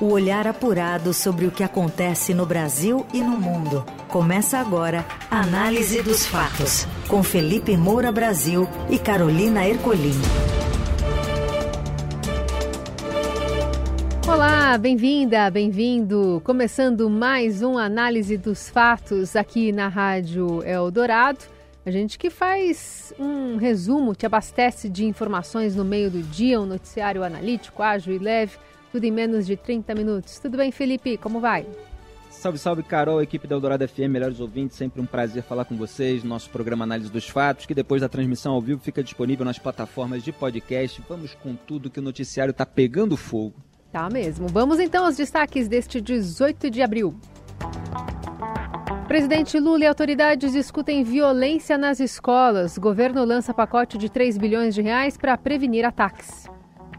O olhar apurado sobre o que acontece no Brasil e no mundo. Começa agora a Análise dos Fatos, com Felipe Moura Brasil e Carolina Ercolim. Olá, bem-vinda, bem-vindo. Começando mais um Análise dos Fatos aqui na Rádio Eldorado. A gente que faz um resumo, te abastece de informações no meio do dia, um noticiário analítico, ágil e leve tudo em menos de 30 minutos. Tudo bem, Felipe? Como vai? Salve, salve, Carol, equipe da Eldorado FM, melhores ouvintes, sempre um prazer falar com vocês. Nosso programa Análise dos Fatos, que depois da transmissão ao vivo fica disponível nas plataformas de podcast. Vamos com tudo que o noticiário está pegando fogo. Tá mesmo. Vamos então aos destaques deste 18 de abril. Presidente Lula e autoridades discutem violência nas escolas. governo lança pacote de 3 bilhões de reais para prevenir ataques.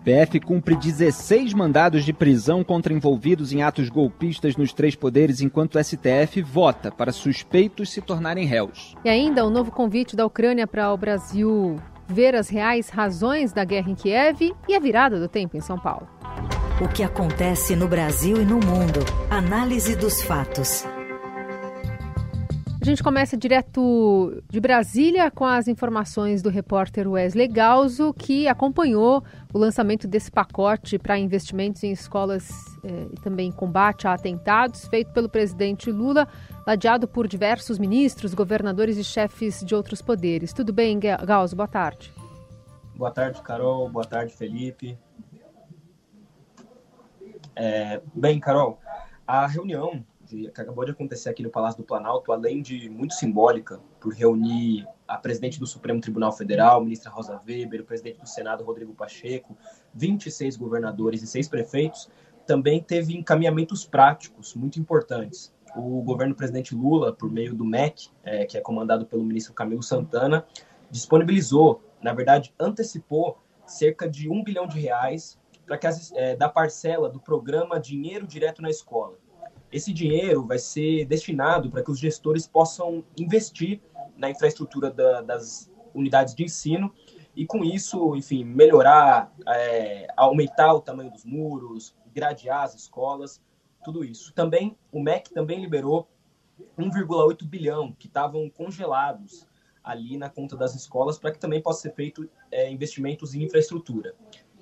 PF cumpre 16 mandados de prisão contra envolvidos em atos golpistas nos três poderes, enquanto o STF vota para suspeitos se tornarem réus. E ainda um novo convite da Ucrânia para o Brasil ver as reais razões da guerra em Kiev e a virada do tempo em São Paulo. O que acontece no Brasil e no mundo. Análise dos fatos. A gente começa direto de Brasília com as informações do repórter Wesley Galzo, que acompanhou o lançamento desse pacote para investimentos em escolas eh, e também combate a atentados, feito pelo presidente Lula, ladeado por diversos ministros, governadores e chefes de outros poderes. Tudo bem, Galzo? Boa tarde. Boa tarde, Carol. Boa tarde, Felipe. É, bem, Carol, a reunião que acabou de acontecer aqui no Palácio do Planalto, além de muito simbólica, por reunir a presidente do Supremo Tribunal Federal, ministra Rosa Weber, o presidente do Senado, Rodrigo Pacheco, 26 governadores e seis prefeitos, também teve encaminhamentos práticos muito importantes. O governo presidente Lula, por meio do MEC, é, que é comandado pelo ministro Camilo Santana, disponibilizou, na verdade, antecipou cerca de um bilhão de reais para que as, é, da parcela do programa Dinheiro Direto na Escola, esse dinheiro vai ser destinado para que os gestores possam investir na infraestrutura da, das unidades de ensino e, com isso, enfim, melhorar, é, aumentar o tamanho dos muros, gradear as escolas, tudo isso. Também, o MEC também liberou 1,8 bilhão que estavam congelados ali na conta das escolas para que também possa ser feito é, investimentos em infraestrutura.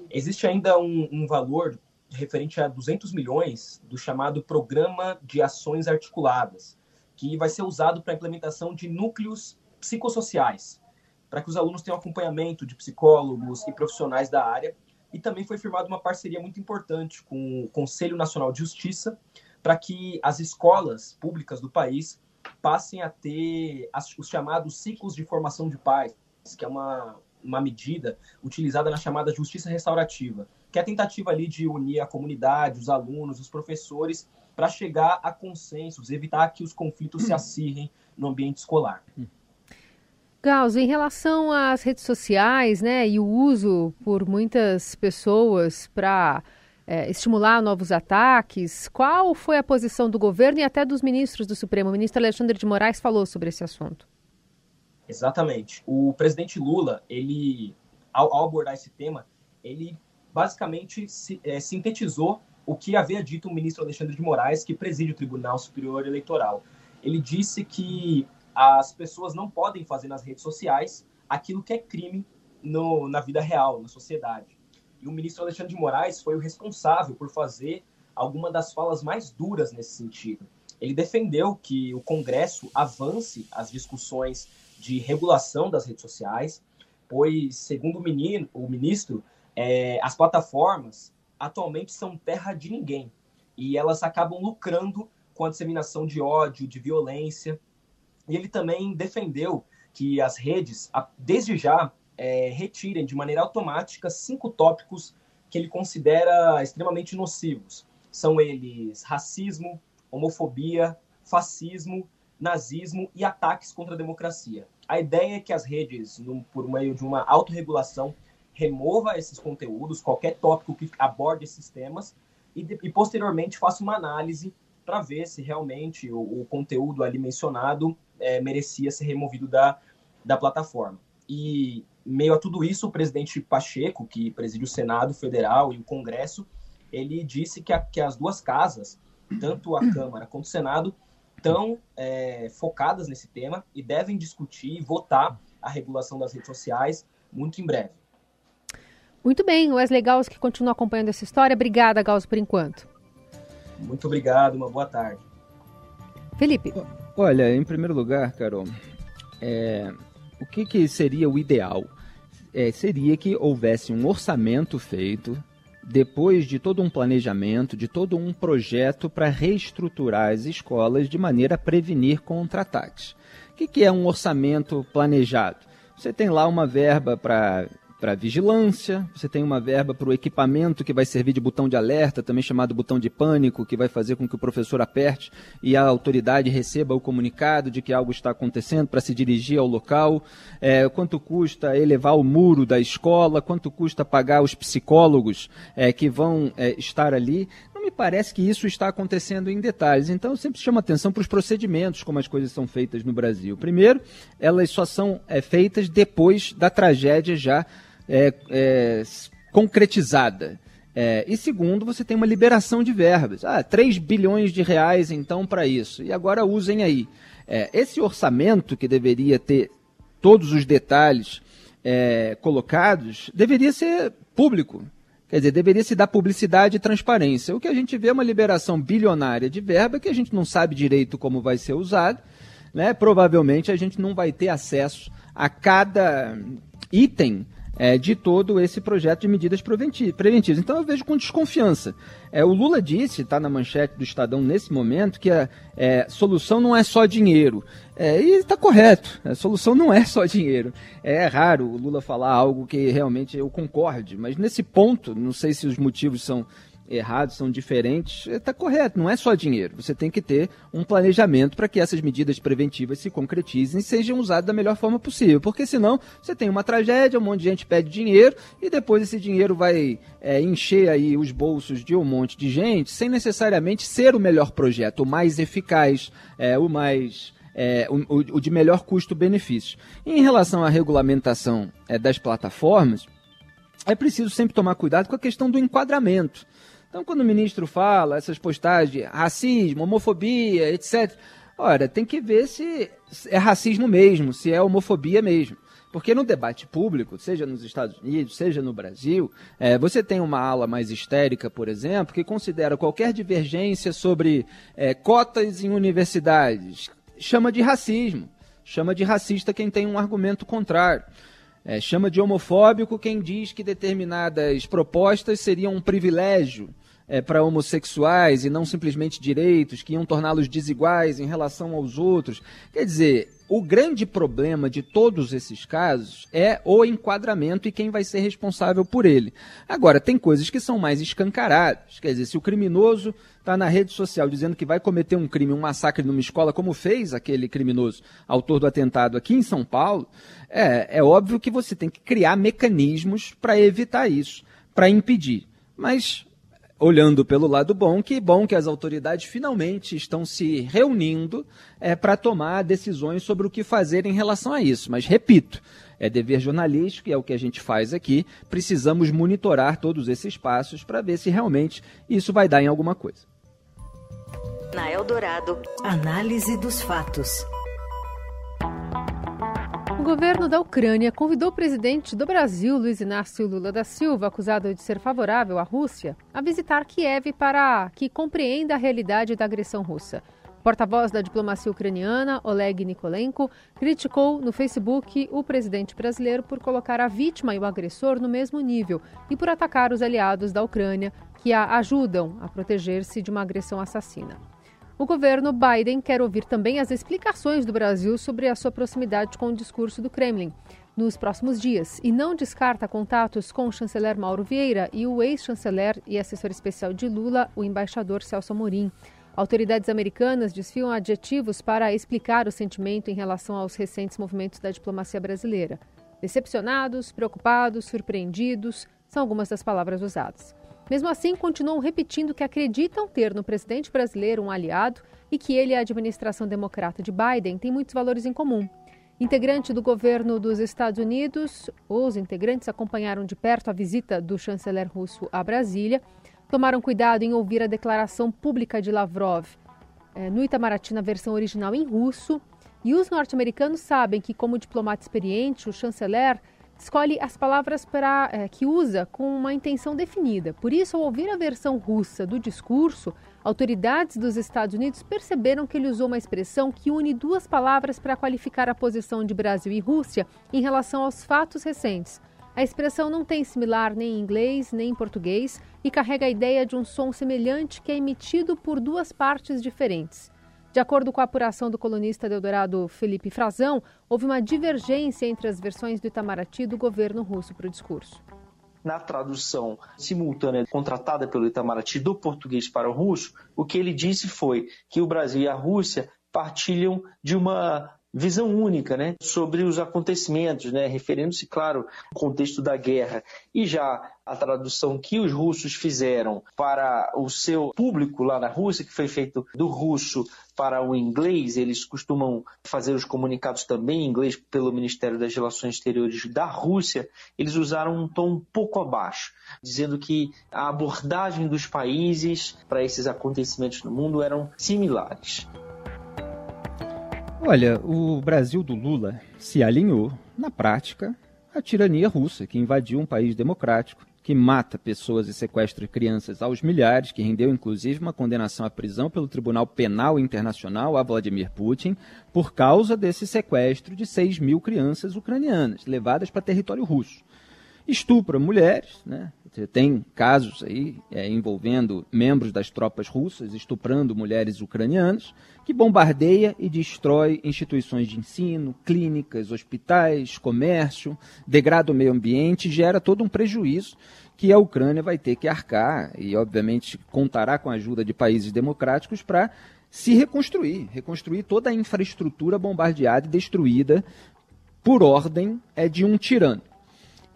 Existe ainda um, um valor referente a 200 milhões do chamado Programa de Ações Articuladas, que vai ser usado para a implementação de núcleos psicossociais, para que os alunos tenham acompanhamento de psicólogos e profissionais da área. E também foi firmada uma parceria muito importante com o Conselho Nacional de Justiça, para que as escolas públicas do país passem a ter os chamados ciclos de formação de pais, que é uma, uma medida utilizada na chamada justiça restaurativa, que é a tentativa ali de unir a comunidade, os alunos, os professores, para chegar a consensos, evitar que os conflitos se acirrem no ambiente escolar. Gauss, em relação às redes sociais né, e o uso por muitas pessoas para é, estimular novos ataques, qual foi a posição do governo e até dos ministros do Supremo? O ministro Alexandre de Moraes falou sobre esse assunto. Exatamente. O presidente Lula, ele, ao, ao abordar esse tema, ele basicamente se, é, sintetizou o que havia dito o ministro Alexandre de Moraes, que preside o Tribunal Superior Eleitoral. Ele disse que as pessoas não podem fazer nas redes sociais aquilo que é crime no, na vida real, na sociedade. E o ministro Alexandre de Moraes foi o responsável por fazer alguma das falas mais duras nesse sentido. Ele defendeu que o Congresso avance as discussões de regulação das redes sociais, pois, segundo o, menino, o ministro, é, as plataformas atualmente são terra de ninguém e elas acabam lucrando com a disseminação de ódio, de violência. E ele também defendeu que as redes, desde já, é, retirem de maneira automática cinco tópicos que ele considera extremamente nocivos. São eles racismo, homofobia, fascismo, nazismo e ataques contra a democracia. A ideia é que as redes, por meio de uma autorregulação, remova esses conteúdos, qualquer tópico que aborde esses temas, e, e posteriormente faça uma análise para ver se realmente o, o, conteúdo ali mencionado é, merecia ser removido da, da plataforma. E, meio a tudo isso, o presidente Pacheco, que preside o Senado Federal e o Congresso, ele disse que, a, que as duas casas, tanto a Câmara quanto o Senado, estão é, focadas nesse tema e devem discutir e votar a regulação das redes sociais muito em breve. Muito bem, Wesley Gauss que continua acompanhando essa história. Obrigada, Gauss, por enquanto. Muito obrigado, uma boa tarde. Felipe. Olha, em primeiro lugar, Carol, é, o que, que seria o ideal? É, seria que houvesse um orçamento feito depois de todo um planejamento, de todo um projeto para reestruturar as escolas de maneira a prevenir contra-ataques. O que, que é um orçamento planejado? Você tem lá uma verba para para vigilância, você tem uma verba para o equipamento que vai servir de botão de alerta, também chamado botão de pânico, que vai fazer com que o professor aperte e a autoridade receba o comunicado de que algo está acontecendo para se dirigir ao local. É, quanto custa elevar o muro da escola, quanto custa pagar os psicólogos é, que vão é, estar ali. Não me parece que isso está acontecendo em detalhes. Então, sempre chamo atenção para os procedimentos, como as coisas são feitas no Brasil. Primeiro, elas só são é, feitas depois da tragédia já é, é, concretizada. É, e segundo, você tem uma liberação de verbas. Ah, 3 bilhões de reais então para isso. E agora usem aí. É, esse orçamento que deveria ter todos os detalhes é, colocados, deveria ser público. Quer dizer, deveria se dar publicidade e transparência. O que a gente vê é uma liberação bilionária de verba que a gente não sabe direito como vai ser usado. Né? Provavelmente a gente não vai ter acesso a cada item é, de todo esse projeto de medidas preventivas. Então eu vejo com desconfiança. É, o Lula disse, está na manchete do Estadão nesse momento, que a é, solução não é só dinheiro. É, e está correto, a solução não é só dinheiro. É raro o Lula falar algo que realmente eu concorde, mas nesse ponto, não sei se os motivos são errados, são diferentes, está correto, não é só dinheiro. Você tem que ter um planejamento para que essas medidas preventivas se concretizem e sejam usadas da melhor forma possível. Porque senão você tem uma tragédia, um monte de gente pede dinheiro e depois esse dinheiro vai é, encher aí os bolsos de um monte de gente sem necessariamente ser o melhor projeto, o mais eficaz, é, o mais. É, o, o, de melhor custo-benefício. Em relação à regulamentação das plataformas, é preciso sempre tomar cuidado com a questão do enquadramento. Então, quando o ministro fala essas postagens racismo, homofobia, etc., ora, tem que ver se é racismo mesmo, se é homofobia mesmo. Porque no debate público, seja nos Estados Unidos, seja no Brasil, é, você tem uma ala mais histérica, por exemplo, que considera qualquer divergência sobre é, cotas em universidades, chama de racismo, chama de racista quem tem um argumento contrário. É, chama de homofóbico quem diz que determinadas propostas seriam um privilégio é, para homossexuais e não simplesmente direitos, que iam torná-los desiguais em relação aos outros. Quer dizer, o grande problema de todos esses casos é o enquadramento e quem vai ser responsável por ele. Agora, tem coisas que são mais escancaradas. Quer dizer, se o criminoso está na rede social dizendo que vai cometer um crime, um massacre numa escola, como fez aquele criminoso, autor do atentado aqui em São Paulo, é, é óbvio que você tem que criar mecanismos para evitar isso, para impedir. Mas olhando pelo lado bom, que bom que as autoridades finalmente estão se reunindo é, para tomar decisões sobre o que fazer em relação a isso. Mas, repito, é dever jornalístico, e é o que a gente faz aqui. Precisamos monitorar todos esses passos para ver se realmente isso vai dar em alguma coisa. Na Eldorado, análise dos fatos governo da Ucrânia convidou o presidente do Brasil, Luiz Inácio Lula da Silva, acusado de ser favorável à Rússia, a visitar Kiev para que compreenda a realidade da agressão russa. Porta-voz da diplomacia ucraniana, Oleg Nikolenko, criticou no Facebook o presidente brasileiro por colocar a vítima e o agressor no mesmo nível e por atacar os aliados da Ucrânia que a ajudam a proteger-se de uma agressão assassina. O governo Biden quer ouvir também as explicações do Brasil sobre a sua proximidade com o discurso do Kremlin nos próximos dias e não descarta contatos com o chanceler Mauro Vieira e o ex-chanceler e assessor especial de Lula, o embaixador Celso Amorim. Autoridades americanas desfiam adjetivos para explicar o sentimento em relação aos recentes movimentos da diplomacia brasileira. Decepcionados, preocupados, surpreendidos são algumas das palavras usadas. Mesmo assim, continuam repetindo que acreditam ter no presidente brasileiro um aliado e que ele e a administração democrata de Biden têm muitos valores em comum. Integrante do governo dos Estados Unidos, os integrantes acompanharam de perto a visita do chanceler russo a Brasília. tomaram cuidado em ouvir a declaração pública de Lavrov é, no Itamaraty na versão original em russo. E os norte-americanos sabem que, como diplomata experiente, o chanceler escolhe as palavras para, é, que usa com uma intenção definida. Por isso, ao ouvir a versão russa do discurso, autoridades dos Estados Unidos perceberam que ele usou uma expressão que une duas palavras para qualificar a posição de Brasil e Rússia em relação aos fatos recentes. A expressão não tem similar nem em inglês nem em português e carrega a ideia de um som semelhante que é emitido por duas partes diferentes. De acordo com a apuração do colunista Deodorado Felipe Frazão, houve uma divergência entre as versões do Itamaraty do governo russo para o discurso. Na tradução simultânea contratada pelo Itamaraty do português para o russo, o que ele disse foi que o Brasil e a Rússia partilham de uma visão única né, sobre os acontecimentos, né, referindo-se, claro, ao contexto da guerra. E já a tradução que os russos fizeram para o seu público lá na Rússia, que foi feito do russo para o inglês, eles costumam fazer os comunicados também em inglês pelo Ministério das Relações Exteriores da Rússia, eles usaram um tom um pouco abaixo, dizendo que a abordagem dos países para esses acontecimentos no mundo eram similares. Olha, o Brasil do Lula se alinhou, na prática, à tirania russa, que invadiu um país democrático, que mata pessoas e sequestra crianças aos milhares, que rendeu inclusive uma condenação à prisão pelo Tribunal Penal Internacional a Vladimir Putin, por causa desse sequestro de 6 mil crianças ucranianas, levadas para território russo. Estupra mulheres, né? Tem casos aí é, envolvendo membros das tropas russas estuprando mulheres ucranianas, que bombardeia e destrói instituições de ensino, clínicas, hospitais, comércio, degrada o meio ambiente, gera todo um prejuízo que a Ucrânia vai ter que arcar e, obviamente, contará com a ajuda de países democráticos para se reconstruir, reconstruir toda a infraestrutura bombardeada e destruída por ordem é de um tirano.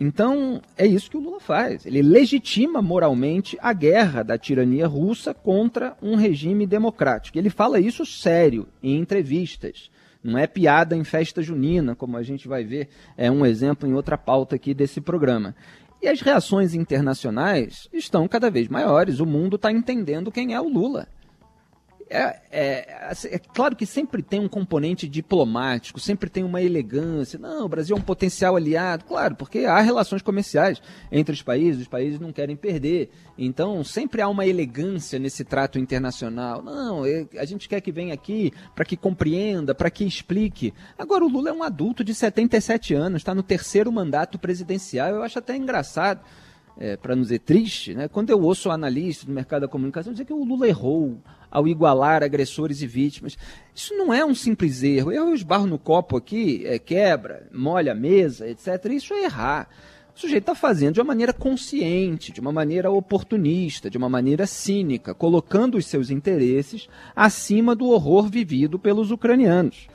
Então, é isso que o Lula faz. Ele legitima moralmente a guerra da tirania russa contra um regime democrático. Ele fala isso sério em entrevistas. Não é piada em festa junina, como a gente vai ver, é um exemplo em outra pauta aqui desse programa. E as reações internacionais estão cada vez maiores. O mundo está entendendo quem é o Lula. É, é, assim, é, claro que sempre tem um componente diplomático, sempre tem uma elegância. Não, o Brasil é um potencial aliado, claro, porque há relações comerciais entre os países, os países não querem perder. Então, sempre há uma elegância nesse trato internacional. Não, é, a gente quer que venha aqui para que compreenda, para que explique. Agora, o Lula é um adulto de 77 anos, está no terceiro mandato presidencial. Eu acho até engraçado é, para não dizer triste, né? quando eu ouço analistas do mercado da comunicação dizer que o Lula errou ao igualar agressores e vítimas. Isso não é um simples erro. Eu esbarro no copo aqui, é, quebra, molha a mesa, etc. Isso é errar. O sujeito está fazendo de uma maneira consciente, de uma maneira oportunista, de uma maneira cínica, colocando os seus interesses acima do horror vivido pelos ucranianos.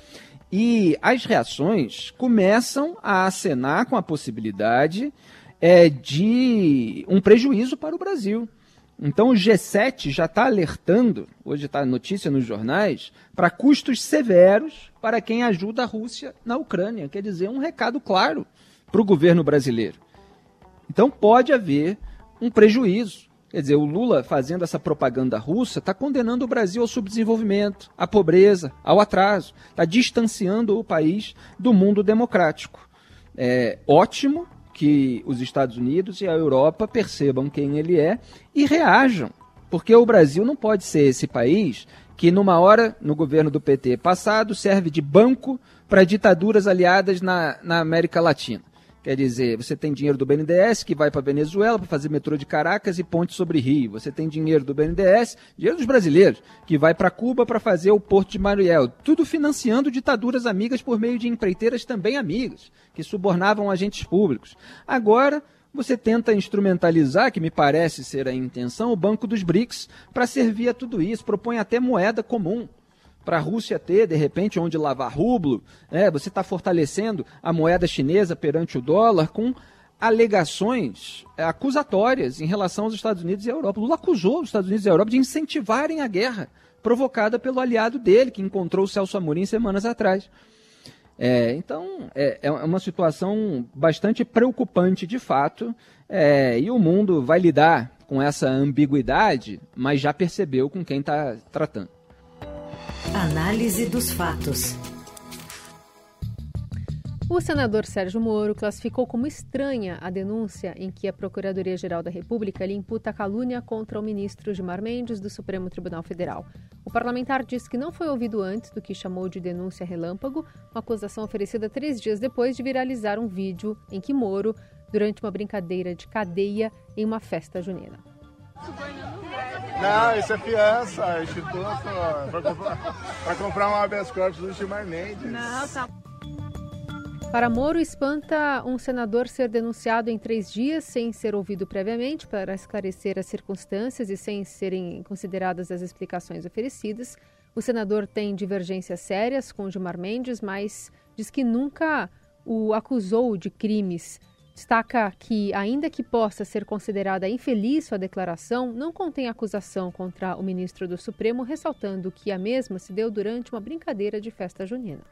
E as reações começam a acenar com a possibilidade é, de um prejuízo para o Brasil. Então o G7 já está alertando, hoje está notícia nos jornais, para custos severos para quem ajuda a Rússia na Ucrânia. Quer dizer, um recado claro para o governo brasileiro. Então pode haver um prejuízo. Quer dizer, o Lula fazendo essa propaganda russa está condenando o Brasil ao subdesenvolvimento, à pobreza, ao atraso, está distanciando o país do mundo democrático. É ótimo que os Estados Unidos e a Europa percebam quem ele é e reajam. Porque o Brasil não pode ser esse país que, numa hora, no governo do PT passado, serve de banco para ditaduras aliadas na, na América Latina. Quer dizer, você tem dinheiro do BNDES que vai para Venezuela para fazer metrô de Caracas e ponte sobre Rio. Você tem dinheiro do BNDES, dinheiro dos brasileiros, que vai para Cuba para fazer o Porto de Mariel. Tudo financiando ditaduras amigas por meio de empreiteiras também amigas, que subornavam agentes públicos. Agora, você tenta instrumentalizar, que me parece ser a intenção, o Banco dos BRICS para servir a tudo isso, propõe até moeda comum para a Rússia ter, de repente, onde lavar rublo, né? você está fortalecendo a moeda chinesa perante o dólar com alegações é, acusatórias em relação aos Estados Unidos e à Europa. Lula acusou os Estados Unidos e a Europa de incentivarem a guerra provocada pelo aliado dele, que encontrou o Celso Amorim semanas atrás. É, então, é, é, uma situação bastante preocupante de fato. É, e o mundo vai lidar com essa ambiguidade, mas já percebeu com quem está tratando. Análise dos fatos. O senador Sérgio Moro classificou como estranha a denúncia em que a Procuradoria-Geral da República lhe imputa calúnia contra o ministro Gilmar Mendes do Supremo Tribunal Federal. O parlamentar disse que não foi ouvido antes do que chamou de denúncia relâmpago, uma acusação oferecida três dias depois de viralizar um vídeo em que Moro, durante uma brincadeira de cadeia em uma festa junina. Não, isso é fiança, é instituto para comprar, comprar um habeas corpus do Gilmar Mendes. Não, tá. Para Moro, espanta um senador ser denunciado em três dias sem ser ouvido previamente para esclarecer as circunstâncias e sem serem consideradas as explicações oferecidas. O senador tem divergências sérias com Gilmar Mendes, mas diz que nunca o acusou de crimes. Destaca que, ainda que possa ser considerada infeliz sua declaração, não contém acusação contra o ministro do Supremo, ressaltando que a mesma se deu durante uma brincadeira de festa junina.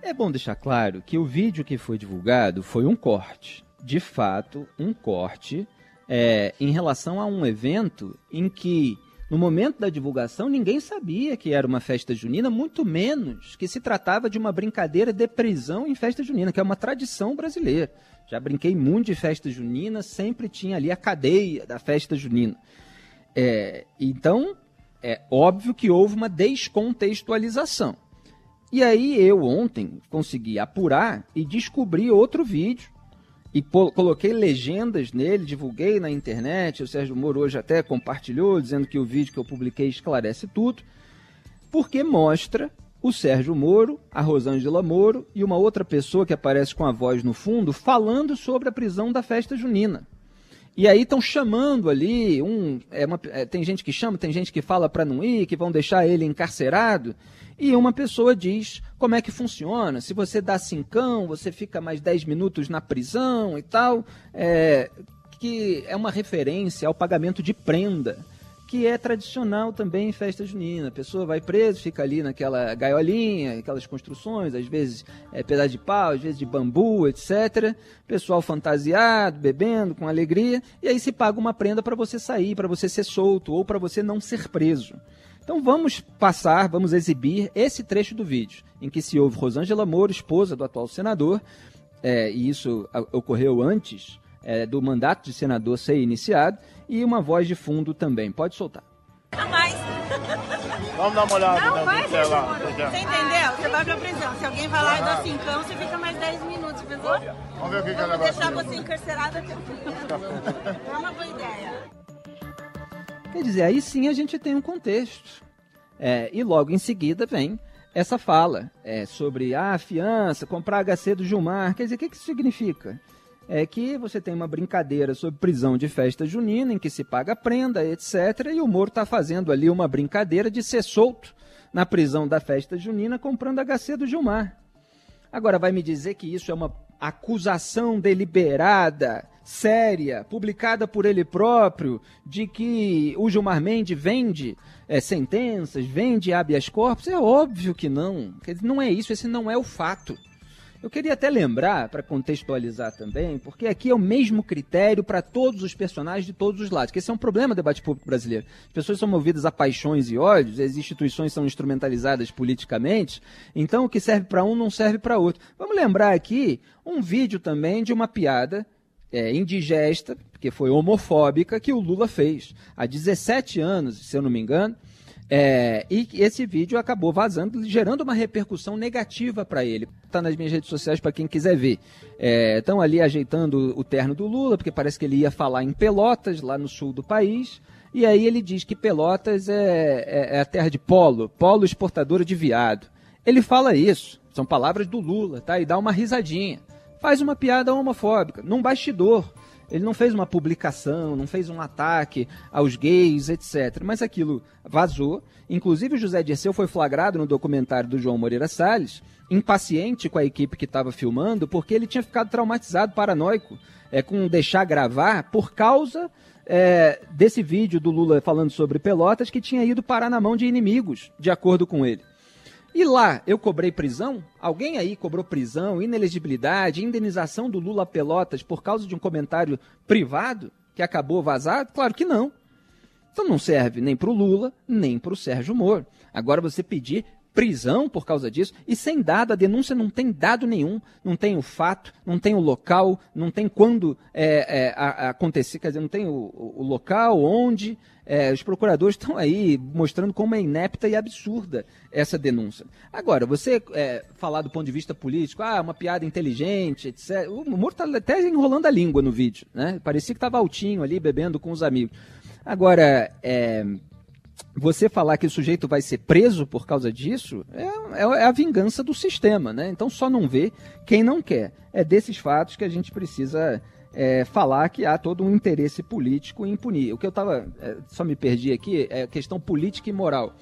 É bom deixar claro que o vídeo que foi divulgado foi um corte. De fato, um corte é, em relação a um evento em que, no momento da divulgação, ninguém sabia que era uma festa junina, muito menos que se tratava de uma brincadeira de prisão em festa junina, que é uma tradição brasileira. Já brinquei muito de festa junina, sempre tinha ali a cadeia da festa junina. É, então, é óbvio que houve uma descontextualização. E aí eu ontem consegui apurar e descobri outro vídeo e coloquei legendas nele, divulguei na internet. O Sérgio Moro hoje até compartilhou, dizendo que o vídeo que eu publiquei esclarece tudo, porque mostra o Sérgio Moro, a Rosângela Moro e uma outra pessoa que aparece com a voz no fundo falando sobre a prisão da festa junina. E aí estão chamando ali, um, é uma, é, tem gente que chama, tem gente que fala para não ir, que vão deixar ele encarcerado. E uma pessoa diz como é que funciona. Se você dá cincão, você fica mais 10 minutos na prisão e tal. É, que é uma referência ao pagamento de prenda que é tradicional também em festa junina. A pessoa vai preso, fica ali naquela gaiolinha, aquelas construções, às vezes é pedaço de pau, às vezes de bambu, etc. Pessoal fantasiado, bebendo com alegria, e aí se paga uma prenda para você sair, para você ser solto ou para você não ser preso. Então vamos passar, vamos exibir esse trecho do vídeo, em que se ouve Rosângela Moro, esposa do atual senador, é, e isso ocorreu antes é, do mandato de senador ser iniciado e uma voz de fundo também. Pode soltar. Não mais. Vamos dar uma olhada não, vai, Você entendeu? Você vai pra prisão. Se alguém falar e dá cincão, você fica mais 10 minutos, pensou? Vamos ver o que, que é Vamos deixar você encarcerado até o fim. É uma boa ideia. Quer dizer, aí sim a gente tem um contexto. É, e logo em seguida vem essa fala é, sobre ah, a fiança, comprar HC do Gilmar. Quer dizer, o que, que isso significa? É que você tem uma brincadeira sobre prisão de festa junina, em que se paga prenda, etc. E o Moro está fazendo ali uma brincadeira de ser solto na prisão da festa junina comprando HC do Gilmar. Agora, vai me dizer que isso é uma acusação deliberada, séria, publicada por ele próprio, de que o Gilmar Mendes vende é, sentenças, vende habeas corpus? É óbvio que não. Não é isso, esse não é o fato. Eu queria até lembrar, para contextualizar também, porque aqui é o mesmo critério para todos os personagens de todos os lados, que esse é um problema do debate público brasileiro. As pessoas são movidas a paixões e ódios, as instituições são instrumentalizadas politicamente, então o que serve para um não serve para outro. Vamos lembrar aqui um vídeo também de uma piada é, indigesta, porque foi homofóbica, que o Lula fez há 17 anos, se eu não me engano, é, e esse vídeo acabou vazando, gerando uma repercussão negativa para ele. Está nas minhas redes sociais para quem quiser ver. Estão é, ali ajeitando o terno do Lula, porque parece que ele ia falar em Pelotas, lá no sul do país. E aí ele diz que Pelotas é, é, é a terra de polo, polo exportadora de viado. Ele fala isso, são palavras do Lula, tá? E dá uma risadinha. Faz uma piada homofóbica, num bastidor. Ele não fez uma publicação, não fez um ataque aos gays, etc. Mas aquilo vazou. Inclusive, o José Dirceu foi flagrado no documentário do João Moreira Salles, impaciente com a equipe que estava filmando, porque ele tinha ficado traumatizado, paranoico, é, com deixar gravar, por causa é, desse vídeo do Lula falando sobre Pelotas, que tinha ido parar na mão de inimigos, de acordo com ele. E lá eu cobrei prisão? Alguém aí cobrou prisão, inelegibilidade, indenização do Lula Pelotas por causa de um comentário privado que acabou vazado? Claro que não. Então não serve nem para o Lula, nem para o Sérgio Moro. Agora você pedir prisão por causa disso, e sem dado, a denúncia não tem dado nenhum, não tem o fato, não tem o local, não tem quando é, é, acontecer, quer dizer, não tem o, o local, onde. É, os procuradores estão aí mostrando como é inepta e absurda essa denúncia. Agora, você é, falar do ponto de vista político, ah, uma piada inteligente, etc. O Moro está até enrolando a língua no vídeo, né? Parecia que estava altinho ali, bebendo com os amigos. Agora, é, você falar que o sujeito vai ser preso por causa disso é, é, é, a vingança do sistema, né? Então só não vê quem não quer. É desses fatos que a gente precisa é, falar que há todo um interesse político em punir. O que eu estava, é, só me perdi aqui, é questão política e moral.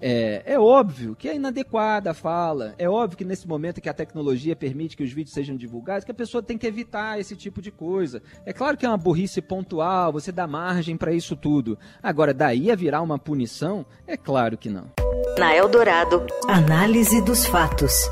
É, é, óbvio que é inadequada a fala, é óbvio que nesse momento que a tecnologia permite que os vídeos sejam divulgados, que a pessoa tem que evitar esse tipo de coisa. É claro que é uma burrice pontual, você dá margem para isso tudo. Agora, daí a virar uma punição, é claro que não. Na Eldorado, análise dos fatos.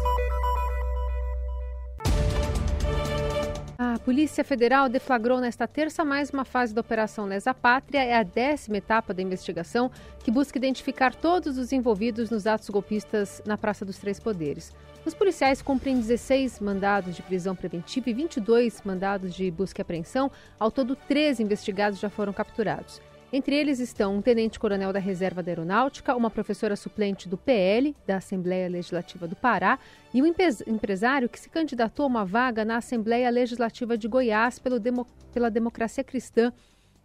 Polícia Federal deflagrou nesta terça mais uma fase da Operação Lesa Pátria. É a décima etapa da investigação que busca identificar todos os envolvidos nos atos golpistas na Praça dos Três Poderes. Os policiais cumprem 16 mandados de prisão preventiva e 22 mandados de busca e apreensão. Ao todo, 13 investigados já foram capturados. Entre eles estão um tenente-coronel da Reserva da Aeronáutica, uma professora suplente do PL, da Assembleia Legislativa do Pará, e um empresário que se candidatou a uma vaga na Assembleia Legislativa de Goiás Demo pela Democracia Cristã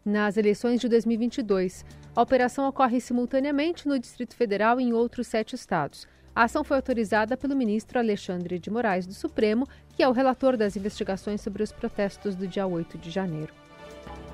nas eleições de 2022. A operação ocorre simultaneamente no Distrito Federal e em outros sete estados. A ação foi autorizada pelo ministro Alexandre de Moraes do Supremo, que é o relator das investigações sobre os protestos do dia 8 de janeiro.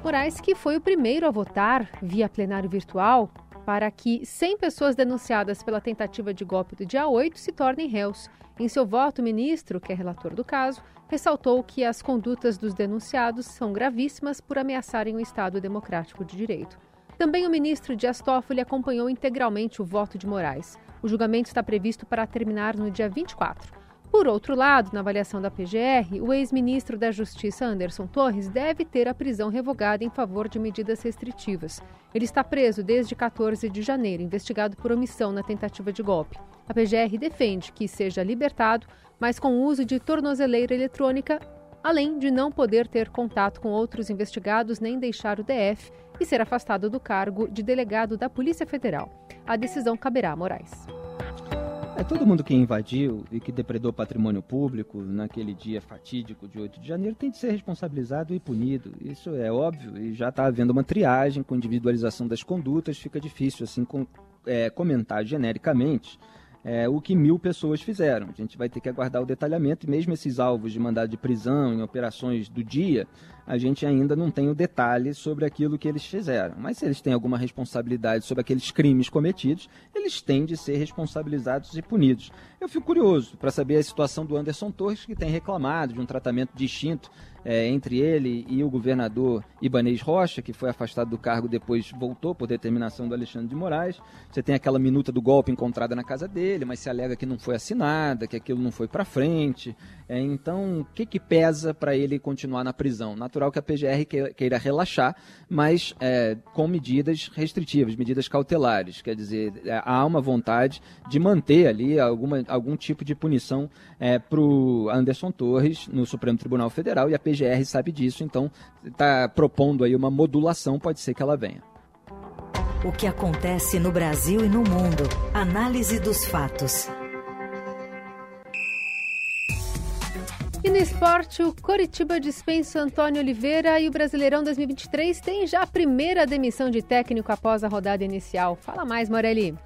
Moraes, que foi o primeiro a votar via plenário virtual para que 100 pessoas denunciadas pela tentativa de golpe do dia 8 se tornem réus. Em seu voto, o ministro, que é relator do caso, ressaltou que as condutas dos denunciados são gravíssimas por ameaçarem o Estado democrático de direito. Também o ministro Dias Toffoli acompanhou integralmente o voto de Moraes. O julgamento está previsto para terminar no dia 24. Por outro lado, na avaliação da PGR, o ex-ministro da Justiça Anderson Torres deve ter a prisão revogada em favor de medidas restritivas. Ele está preso desde 14 de janeiro, investigado por omissão na tentativa de golpe. A PGR defende que seja libertado, mas com uso de tornozeleira eletrônica, além de não poder ter contato com outros investigados nem deixar o DF e ser afastado do cargo de delegado da Polícia Federal. A decisão caberá a Moraes. É todo mundo que invadiu e que depredou patrimônio público naquele dia fatídico de 8 de janeiro tem de ser responsabilizado e punido. Isso é óbvio e já está havendo uma triagem com individualização das condutas, fica difícil assim com, é, comentar genericamente é, o que mil pessoas fizeram. A gente vai ter que aguardar o detalhamento e mesmo esses alvos de mandado de prisão em operações do dia, a gente ainda não tem o detalhe sobre aquilo que eles fizeram. Mas se eles têm alguma responsabilidade sobre aqueles crimes cometidos, eles têm de ser responsabilizados e punidos. Eu fico curioso para saber a situação do Anderson Torres, que tem reclamado de um tratamento distinto é, entre ele e o governador Ibanês Rocha, que foi afastado do cargo depois voltou por determinação do Alexandre de Moraes. Você tem aquela minuta do golpe encontrada na casa dele, mas se alega que não foi assinada, que aquilo não foi para frente. É, então, o que, que pesa para ele continuar na prisão? Natural que a PGR queira relaxar, mas é, com medidas restritivas, medidas cautelares. Quer dizer, é, há uma vontade de manter ali alguma, algum tipo de punição é, para o Anderson Torres no Supremo Tribunal Federal e a PGR sabe disso, então está propondo aí uma modulação, pode ser que ela venha. O que acontece no Brasil e no mundo. Análise dos fatos. E no esporte, o Coritiba dispensa Antônio Oliveira e o Brasileirão 2023 tem já a primeira demissão de técnico após a rodada inicial. Fala mais, Morelli.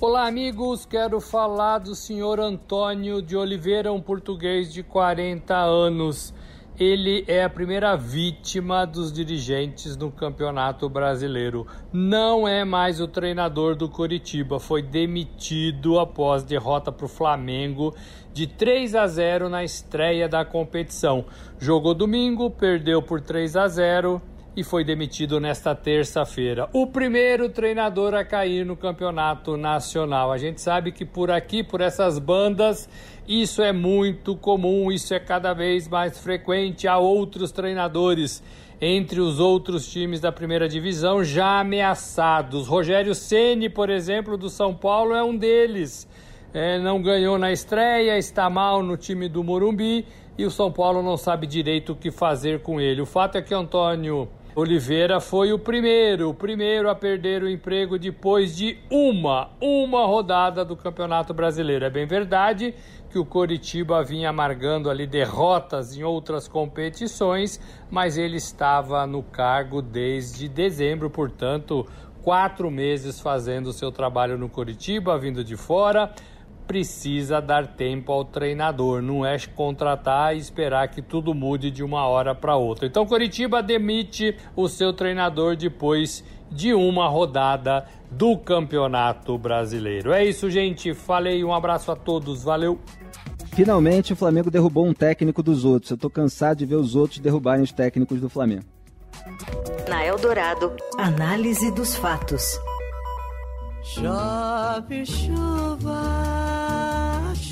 Olá, amigos. Quero falar do senhor Antônio de Oliveira, um português de 40 anos. Ele é a primeira vítima dos dirigentes no Campeonato Brasileiro. Não é mais o treinador do Coritiba. Foi demitido após derrota para o Flamengo de 3 a 0 na estreia da competição. Jogou domingo, perdeu por 3 a 0 e foi demitido nesta terça-feira. O primeiro treinador a cair no campeonato nacional. A gente sabe que por aqui, por essas bandas, isso é muito comum, isso é cada vez mais frequente. Há outros treinadores entre os outros times da primeira divisão já ameaçados. Rogério Ceni, por exemplo, do São Paulo, é um deles. É, não ganhou na estreia, está mal no time do Morumbi e o São Paulo não sabe direito o que fazer com ele. O fato é que Antônio Oliveira foi o primeiro, o primeiro a perder o emprego depois de uma, uma rodada do Campeonato Brasileiro. É bem verdade que o Coritiba vinha amargando ali derrotas em outras competições, mas ele estava no cargo desde dezembro, portanto, quatro meses fazendo o seu trabalho no Coritiba, vindo de fora precisa dar tempo ao treinador, não é contratar e esperar que tudo mude de uma hora para outra. Então Curitiba demite o seu treinador depois de uma rodada do Campeonato Brasileiro. É isso, gente. Falei, um abraço a todos. Valeu. Finalmente o Flamengo derrubou um técnico dos outros. Eu tô cansado de ver os outros derrubarem os técnicos do Flamengo. Na Eldorado, análise dos fatos. Chove chuva,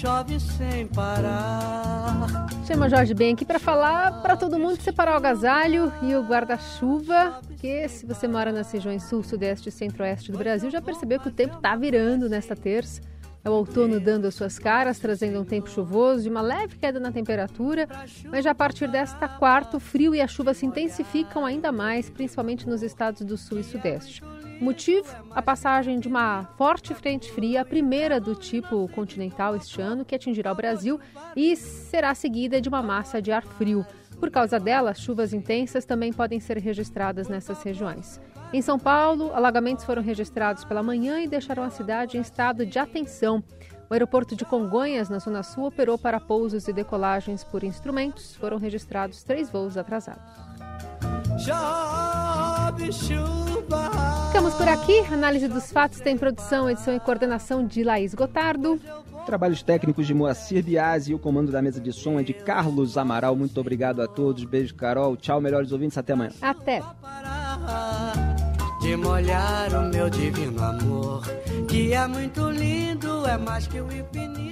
chove sem parar. Chama Jorge Ben aqui para falar para todo mundo separar o agasalho e o guarda-chuva, porque se você mora nas regiões sul, sudeste e centro-oeste do Brasil, já percebeu que o tempo está virando nesta terça. É o outono dando as suas caras, trazendo um tempo chuvoso e uma leve queda na temperatura, mas já a partir desta quarta, o frio e a chuva se intensificam ainda mais, principalmente nos estados do sul e sudeste. Motivo? A passagem de uma forte frente fria, a primeira do tipo continental este ano, que atingirá o Brasil e será seguida de uma massa de ar frio. Por causa dela, chuvas intensas também podem ser registradas nessas regiões. Em São Paulo, alagamentos foram registrados pela manhã e deixaram a cidade em estado de atenção. O aeroporto de Congonhas, na Zona Sul, operou para pousos e decolagens por instrumentos. Foram registrados três voos atrasados. Chuva. Ficamos por aqui. Análise dos fatos tem produção, edição e coordenação de Laís Gotardo. Trabalhos técnicos de Moacir Biasi e o comando da mesa de som é de Carlos Amaral. Muito obrigado a todos. Beijo, Carol. Tchau, melhores ouvintes. Até amanhã. Até. De molhar o meu divino amor, que é muito lindo, é mais que o infinito.